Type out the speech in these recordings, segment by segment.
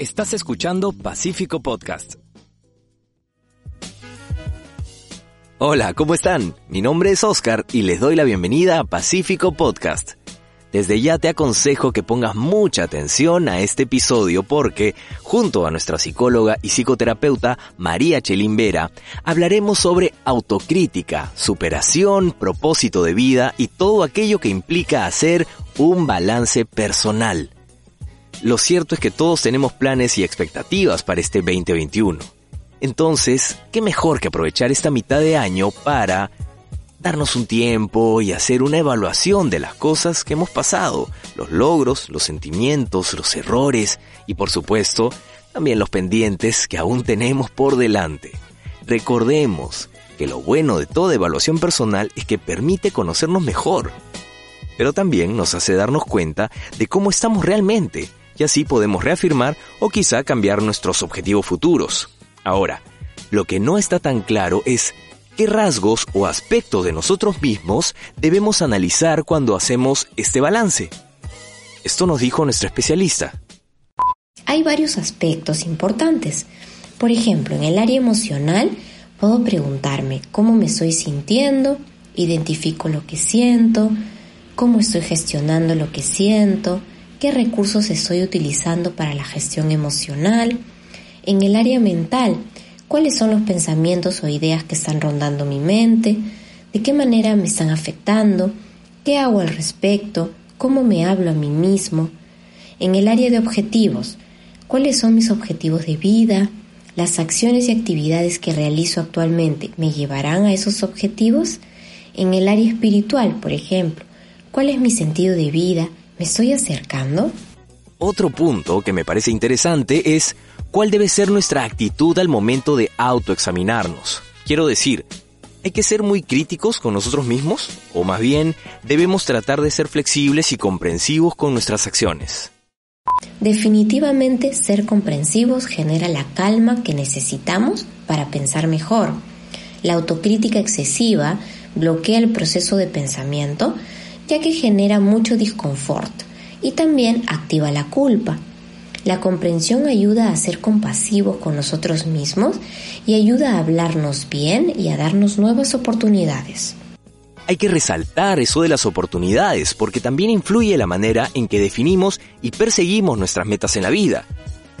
Estás escuchando Pacífico Podcast. Hola, ¿cómo están? Mi nombre es Oscar y les doy la bienvenida a Pacífico Podcast. Desde ya te aconsejo que pongas mucha atención a este episodio porque, junto a nuestra psicóloga y psicoterapeuta María Chelín Vera, hablaremos sobre autocrítica, superación, propósito de vida y todo aquello que implica hacer un balance personal. Lo cierto es que todos tenemos planes y expectativas para este 2021. Entonces, ¿qué mejor que aprovechar esta mitad de año para darnos un tiempo y hacer una evaluación de las cosas que hemos pasado, los logros, los sentimientos, los errores y por supuesto también los pendientes que aún tenemos por delante. Recordemos que lo bueno de toda evaluación personal es que permite conocernos mejor, pero también nos hace darnos cuenta de cómo estamos realmente y así podemos reafirmar o quizá cambiar nuestros objetivos futuros. Ahora, lo que no está tan claro es qué rasgos o aspectos de nosotros mismos debemos analizar cuando hacemos este balance. Esto nos dijo nuestro especialista. Hay varios aspectos importantes. Por ejemplo, en el área emocional puedo preguntarme cómo me estoy sintiendo, identifico lo que siento, cómo estoy gestionando lo que siento, qué recursos estoy utilizando para la gestión emocional. En el área mental, cuáles son los pensamientos o ideas que están rondando mi mente, de qué manera me están afectando, qué hago al respecto, cómo me hablo a mí mismo. En el área de objetivos, cuáles son mis objetivos de vida, las acciones y actividades que realizo actualmente me llevarán a esos objetivos. En el área espiritual, por ejemplo, cuál es mi sentido de vida, ¿Me estoy acercando? Otro punto que me parece interesante es cuál debe ser nuestra actitud al momento de autoexaminarnos. Quiero decir, ¿hay que ser muy críticos con nosotros mismos? ¿O más bien debemos tratar de ser flexibles y comprensivos con nuestras acciones? Definitivamente ser comprensivos genera la calma que necesitamos para pensar mejor. La autocrítica excesiva bloquea el proceso de pensamiento ya que genera mucho disconfort y también activa la culpa. La comprensión ayuda a ser compasivos con nosotros mismos y ayuda a hablarnos bien y a darnos nuevas oportunidades. Hay que resaltar eso de las oportunidades porque también influye la manera en que definimos y perseguimos nuestras metas en la vida.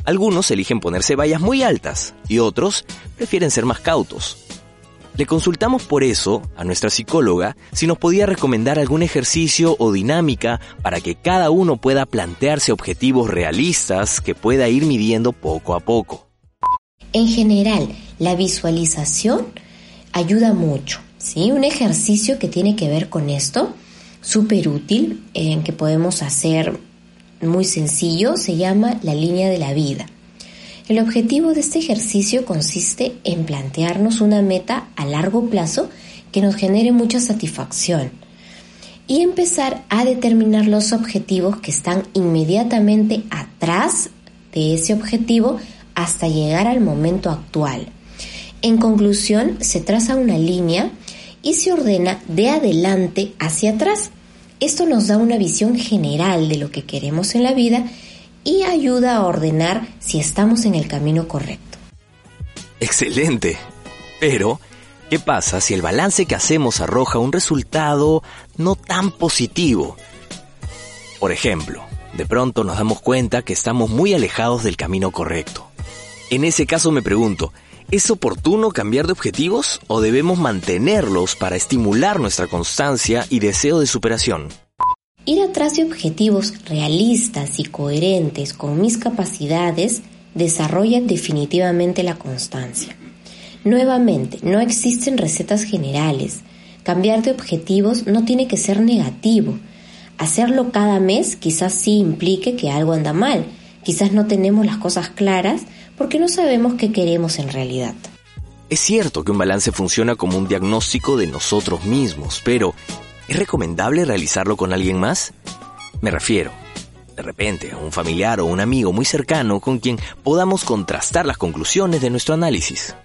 Algunos eligen ponerse vallas muy altas y otros prefieren ser más cautos. Le consultamos por eso a nuestra psicóloga si nos podía recomendar algún ejercicio o dinámica para que cada uno pueda plantearse objetivos realistas que pueda ir midiendo poco a poco. En general, la visualización ayuda mucho. ¿sí? Un ejercicio que tiene que ver con esto, súper útil, en que podemos hacer muy sencillo, se llama la línea de la vida. El objetivo de este ejercicio consiste en plantearnos una meta a largo plazo que nos genere mucha satisfacción y empezar a determinar los objetivos que están inmediatamente atrás de ese objetivo hasta llegar al momento actual. En conclusión, se traza una línea y se ordena de adelante hacia atrás. Esto nos da una visión general de lo que queremos en la vida y ayuda a ordenar si estamos en el camino correcto. Excelente. Pero, ¿qué pasa si el balance que hacemos arroja un resultado no tan positivo? Por ejemplo, de pronto nos damos cuenta que estamos muy alejados del camino correcto. En ese caso me pregunto, ¿es oportuno cambiar de objetivos o debemos mantenerlos para estimular nuestra constancia y deseo de superación? Ir atrás de objetivos realistas y coherentes con mis capacidades desarrolla definitivamente la constancia. Nuevamente, no existen recetas generales. Cambiar de objetivos no tiene que ser negativo. Hacerlo cada mes quizás sí implique que algo anda mal. Quizás no tenemos las cosas claras porque no sabemos qué queremos en realidad. Es cierto que un balance funciona como un diagnóstico de nosotros mismos, pero ¿es recomendable realizarlo con alguien más? Me refiero, de repente, a un familiar o un amigo muy cercano con quien podamos contrastar las conclusiones de nuestro análisis.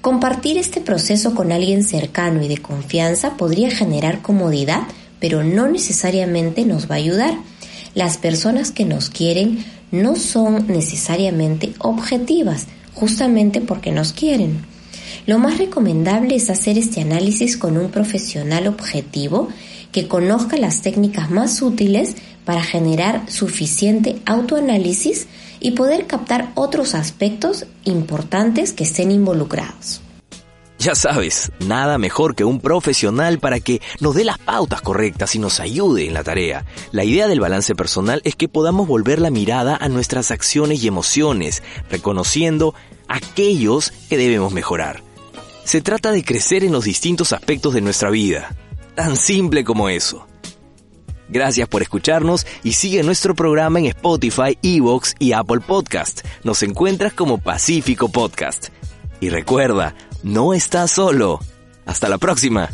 Compartir este proceso con alguien cercano y de confianza podría generar comodidad, pero no necesariamente nos va a ayudar. Las personas que nos quieren no son necesariamente objetivas, justamente porque nos quieren. Lo más recomendable es hacer este análisis con un profesional objetivo que conozca las técnicas más útiles para generar suficiente autoanálisis y poder captar otros aspectos importantes que estén involucrados. Ya sabes, nada mejor que un profesional para que nos dé las pautas correctas y nos ayude en la tarea. La idea del balance personal es que podamos volver la mirada a nuestras acciones y emociones, reconociendo aquellos que debemos mejorar. Se trata de crecer en los distintos aspectos de nuestra vida. Tan simple como eso. Gracias por escucharnos y sigue nuestro programa en Spotify, Evox y Apple Podcast. Nos encuentras como Pacífico Podcast. Y recuerda, no estás solo. Hasta la próxima.